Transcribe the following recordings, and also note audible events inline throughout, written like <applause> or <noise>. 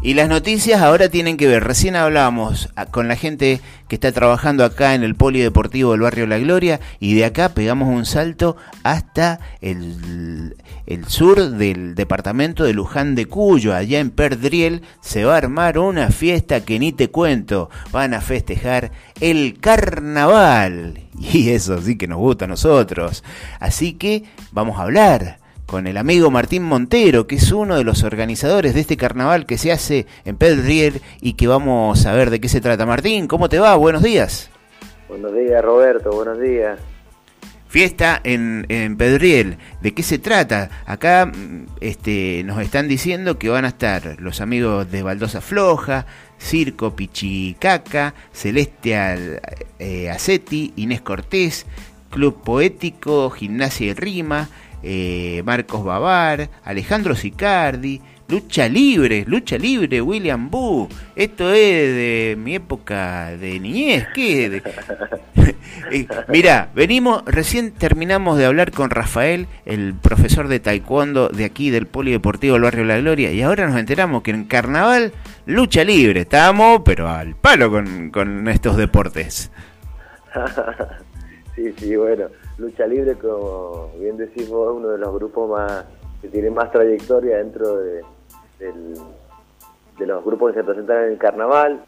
Y las noticias ahora tienen que ver, recién hablábamos con la gente que está trabajando acá en el polideportivo del barrio La Gloria y de acá pegamos un salto hasta el, el sur del departamento de Luján de Cuyo, allá en Perdriel se va a armar una fiesta que ni te cuento, van a festejar el carnaval. <laughs> Y eso sí que nos gusta a nosotros, así que vamos a hablar con el amigo Martín Montero, que es uno de los organizadores de este carnaval que se hace en Pedriel y que vamos a ver de qué se trata. Martín, ¿cómo te va? Buenos días. Buenos días, Roberto, buenos días. Fiesta en, en Pedriel, ¿de qué se trata? Acá mm, este, nos están diciendo que van a estar los amigos de Baldosa Floja, Circo Pichicaca, Celestial eh, Aceti, Inés Cortés, Club Poético, Gimnasia y Rima, eh, Marcos Babar, Alejandro Sicardi, Lucha Libre, Lucha Libre, William Boo. Esto es de mi época de niñez. ¿Qué? <laughs> Eh, mira, venimos, recién terminamos de hablar con Rafael, el profesor de taekwondo de aquí del Polideportivo del Barrio La Gloria, y ahora nos enteramos que en Carnaval, lucha libre. Estamos, pero al palo con, con estos deportes. <laughs> sí, sí, bueno Lucha Libre, como bien decimos, es uno de los grupos más que tiene más trayectoria dentro de, los grupos que se presentan en el carnaval.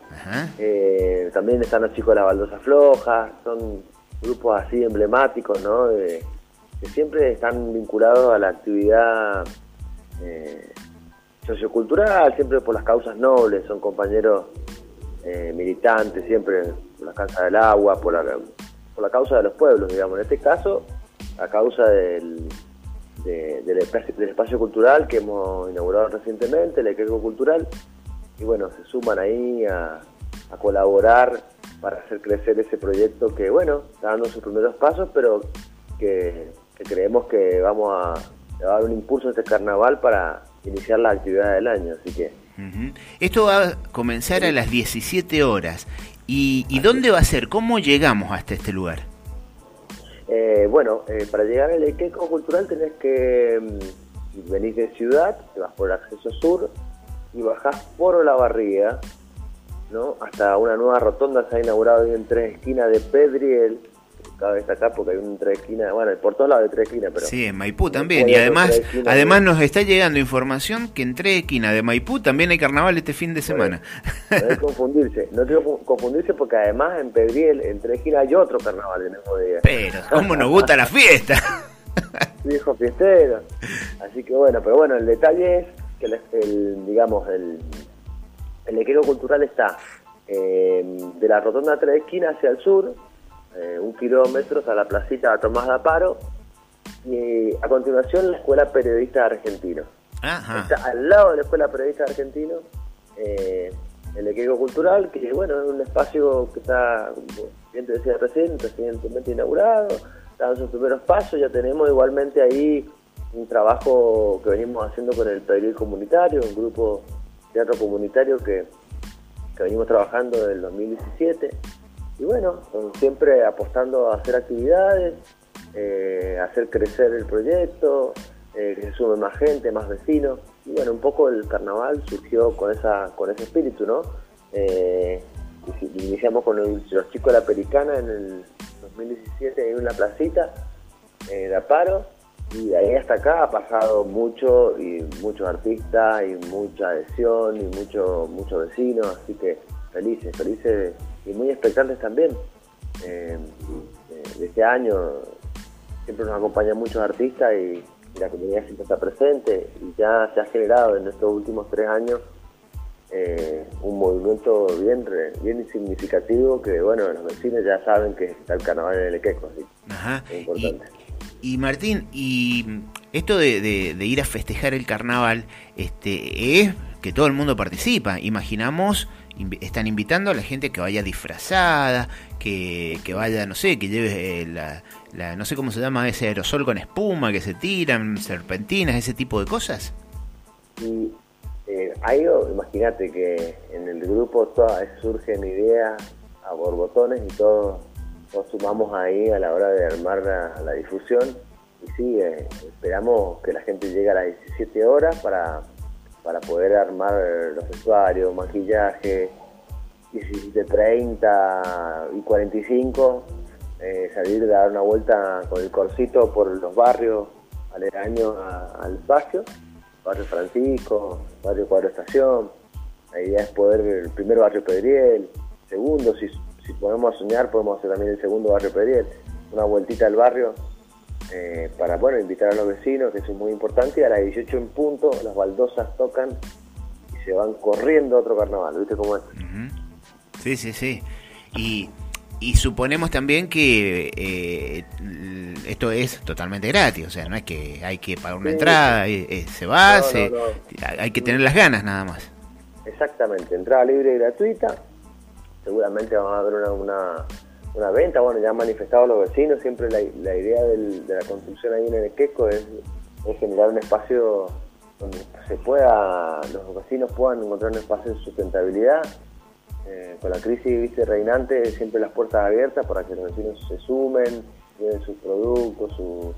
Eh, también están los chicos de la baldosa floja, son grupos así emblemáticos, ¿no? que siempre están vinculados a la actividad eh, sociocultural, siempre por las causas nobles, son compañeros eh, militantes, siempre por la causa del agua, por la la causa de los pueblos, digamos. En este caso, a causa del, del, espacio, cultural que hemos inaugurado recientemente, el Equeco Cultural, y bueno, se suman ahí a, colaborar para hacer crecer ese proyecto que, bueno, está dando sus primeros pasos, pero que, creemos que vamos a, dar un impulso a este carnaval para iniciar la actividad del año, así que... Esto va a comenzar a las 17 horas ¿Y, dónde va a ser? ¿Cómo llegamos hasta este lugar? Eh, bueno, eh, para llegar al Equeco Cultural tenés que mm, venir de ciudad, te vas por el acceso sur y bajás por la barriga, ¿no? Hasta una nueva rotonda se ha inaugurado en tres esquinas de Pedriel, cabe destacar porque hay un tres esquinas, bueno, por todos lados de tres esquinas, pero... Sí, en Maipú también, y además además nos está llegando información que en tres esquinas de Maipú también hay carnaval este fin de semana. no hay que confundirse, no que confundirse porque además en Pedriel, en tres esquinas hay otro carnaval el mismo día. Pero, ¿cómo nos gusta la fiesta? <laughs> Viejo fiestero. Así que bueno, pero bueno, el detalle es que el, digamos, el, el equipo cultural está eh, de la rotonda tres esquinas hacia el sur, eh, un kilómetro a la placita Tomás de Aparo. Y a continuación la Escuela Periodista Argentino. Está al lado de la Escuela Periodista Argentino eh, el equipo cultural, que bueno, es un espacio que está, como bien te decía recién, recientemente inaugurado, está en sus primeros pasos, ya tenemos igualmente ahí un trabajo que venimos haciendo con el periodismo comunitario, un grupo teatro comunitario que, que venimos trabajando desde el 2017 y bueno, siempre apostando a hacer actividades, eh, hacer crecer el proyecto, eh, que se sume más gente, más vecinos. Y bueno, un poco el carnaval surgió con esa con ese espíritu, ¿no? Eh, iniciamos con los chicos de la Pericana en el 2017 en una placita de Aparo y de ahí hasta acá ha pasado mucho y muchos artistas y mucha adhesión y muchos mucho vecinos, así que felices, felices y muy expectantes también. Eh, de este año siempre nos acompañan muchos artistas y, la comunidad siempre está presente y ya se ha generado en estos últimos tres años eh, un movimiento bien bien significativo que bueno los vecinos ya saben que está el carnaval en el Equeco así Ajá. es importante y, Martín y esto de, de, ir a festejar el carnaval este es que todo el mundo participa imaginamos están invitando a la gente que vaya disfrazada, que, vaya, no sé, que lleve eh, la, no sé cómo se llama ese aerosol con espuma que se tiran, serpentinas, ese tipo de cosas. Y eh, ahí, imagínate que en el grupo todas surgen ideas a borbotones y todos, sumamos ahí a la hora de armar la, difusión. Y sí, eh, esperamos que la gente llegue a las 17 horas para para poder armar los vestuarios, maquillaje, de 30 y 45, eh, salir de dar una vuelta con el corcito por los barrios aledaños al espacio, barrio Francisco, barrio Cuadro Estación. La idea es poder el primer barrio Pedriel, segundo, si, si podemos soñar, podemos hacer también el segundo barrio Pedriel, una vueltita al barrio eh, para bueno invitar a los vecinos, que eso es muy importante, y a las 18 en punto las baldosas tocan y se van corriendo a otro carnaval, ¿viste cómo es? Sí, sí, sí. Y, y suponemos también que eh, esto es totalmente gratis, o sea, no es que hay que pagar una entrada, eh, eh, se va, hay que tener las ganas nada más. Exactamente, entrada libre y gratuita, seguramente vamos a ver una, una, venta, bueno, ya han manifestado los vecinos, siempre la, idea de la construcción ahí en el Queco es, generar un espacio donde se pueda, los vecinos puedan encontrar un espacio de sustentabilidad, eh, con la crisis ¿viste, reinante, siempre las puertas abiertas para que los vecinos se sumen, lleven sus productos, su,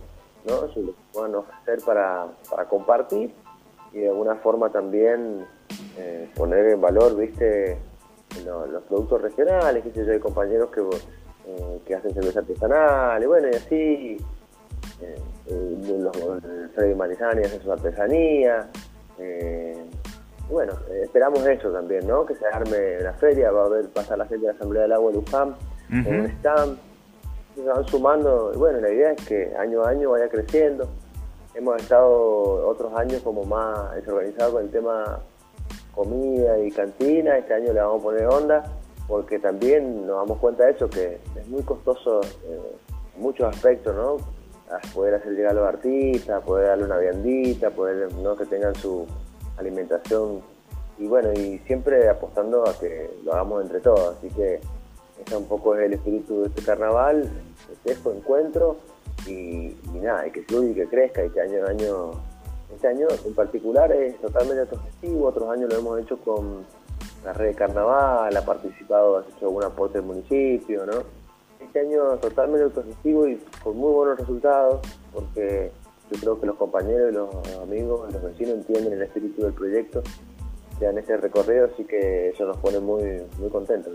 ¿no? lo que puedan ofrecer para, compartir y de alguna forma también eh, poner en valor viste los, productos regionales, que sé yo, hay compañeros que, eh, que hacen cerveza artesanal, y bueno, y así, los, Freddy Manizani hace su artesanía, bueno, eh, esperamos eso también, ¿no? Que se arme la feria, va a haber, pasar la gente de la Asamblea del Agua de Luján, con un stand, se van sumando, y bueno, la idea es que año a año vaya creciendo. Hemos estado otros años como más desorganizados con el tema comida y cantina, este año le vamos a poner onda, porque también nos damos cuenta de eso, que es muy costoso eh, en muchos aspectos, ¿no? Poder hacer llegar a los artistas, poder darle una viandita, poder ¿no? que tengan su alimentación y bueno, y siempre apostando a que lo hagamos entre todos, así que ese un poco es el espíritu de este carnaval, festejo, encuentro y, nada, y que fluya y que crezca y que año en año, este año en particular es totalmente autogestivo, otros años lo hemos hecho con la red de carnaval, ha participado, ha hecho algún aporte del municipio, ¿no? Este año totalmente autogestivo y con muy buenos resultados, porque yo creo que los compañeros, los amigos, los vecinos entienden el espíritu del proyecto en este recorrido, así que eso nos pone muy, muy contentos.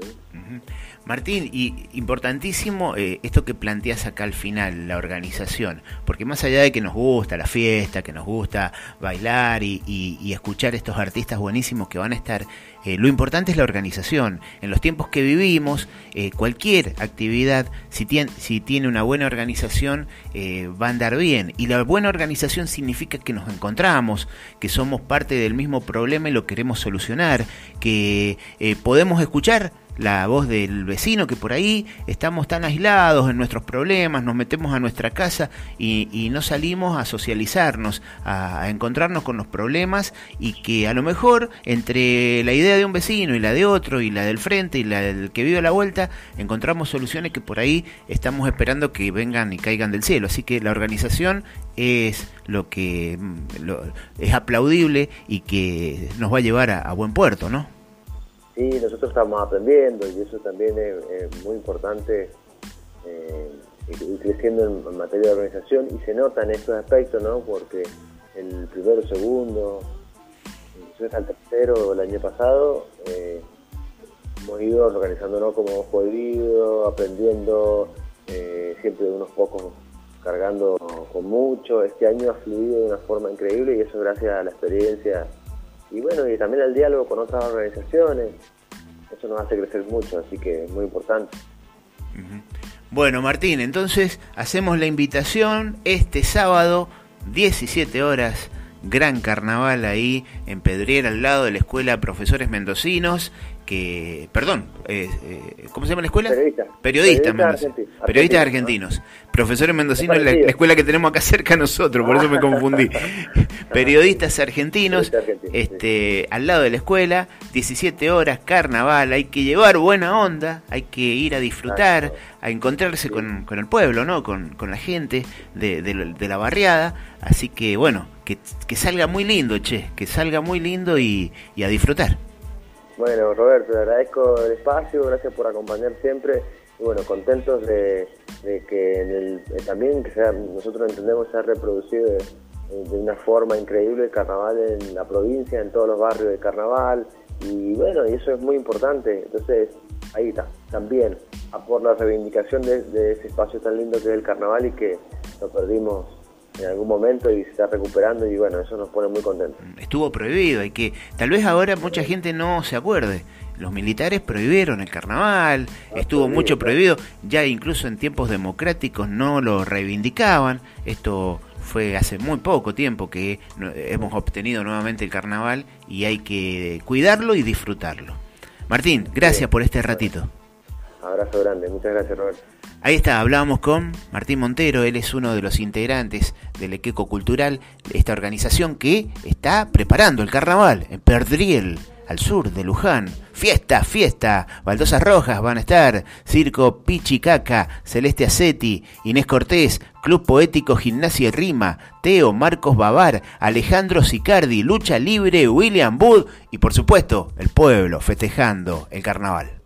Martín, y importantísimo eh, esto que planteas acá al final, la organización, porque más allá de que nos gusta la fiesta, que nos gusta bailar y, y escuchar estos artistas buenísimos que van a estar eh, lo importante es la organización. En los tiempos que vivimos, eh, cualquier actividad, si tiene, si tiene una buena organización, eh, va a andar bien. Y la buena organización significa que nos encontramos, que somos parte del mismo problema y lo queremos solucionar, que podemos escuchar la voz del vecino que por ahí estamos tan aislados en nuestros problemas, nos metemos a nuestra casa y, no salimos a socializarnos, a, encontrarnos con los problemas y que a lo mejor entre la idea de un vecino y la de otro y la del frente y la del que vive a la vuelta, encontramos soluciones que por ahí estamos esperando que vengan y caigan del cielo. Así que la organización es lo que mm, es aplaudible y que nos va a llevar a buen puerto, ¿no? Sí, nosotros estamos aprendiendo y eso también es, muy importante eh, ir creciendo en, materia de organización y se nota en estos aspectos, ¿no? Porque el primero, segundo, incluso el tercero el año pasado, eh, hemos ido organizándonos como podido, aprendiendo eh, siempre unos pocos cargando con mucho. Este año ha fluido de una forma increíble y eso gracias a la experiencia y bueno, y también el diálogo con otras organizaciones, eso nos hace crecer mucho, así que es muy importante. Bueno, Martín, entonces hacemos la invitación este sábado, 17 horas, gran carnaval ahí en Pedriera, al lado de la Escuela Profesores Mendocinos que, perdón, eh, eh, ¿cómo se llama la escuela? Periodista. Periodista, Periodistas argentinos. Profesores mendocinos, la, la, escuela que tenemos acá cerca a nosotros, por eso me confundí. <laughs> Periodistas argentinos, este, al lado de la escuela, 17 horas, carnaval, hay que llevar buena onda, hay que ir a disfrutar, a encontrarse con, con, el pueblo, ¿no? Con, con la gente de, de, la barriada. Así que, bueno, que, que salga muy lindo, che, que salga muy lindo y, y a disfrutar. Bueno, Roberto, te agradezco el espacio, gracias por acompañar siempre y bueno, contentos de, que en el, eh, también que sea, nosotros entendemos se ha reproducido eh, de una forma increíble el carnaval en la provincia, en todos los barrios de carnaval, y bueno, y eso es muy importante. Entonces, ahí está, también, por la reivindicación de ese espacio tan lindo que es el carnaval y que lo perdimos en algún momento y se está recuperando y bueno, eso nos pone muy contentos. Estuvo prohibido y que tal vez ahora mucha gente no se acuerde. Los militares prohibieron el carnaval, estuvo mucho prohibido, ya incluso en tiempos democráticos no lo reivindicaban. Esto fue hace muy poco tiempo que hemos obtenido nuevamente el carnaval y hay que cuidarlo y disfrutarlo. Martín, gracias por este ratito. Abrazo grande, muchas gracias Roberto. Ahí está, hablábamos con Martín Montero, él es uno de los integrantes del Equeco Cultural, esta organización que está preparando el carnaval en Perdriel, al sur de Luján. Fiesta, fiesta, baldosas rojas van a estar, Circo Pichicaca, Celeste Acetti, Inés Cortés, Club Poético Gimnasia y Rima, Teo, Marcos Babar, Alejandro Sicardi, Lucha Libre, William Wood y por supuesto el pueblo festejando el carnaval.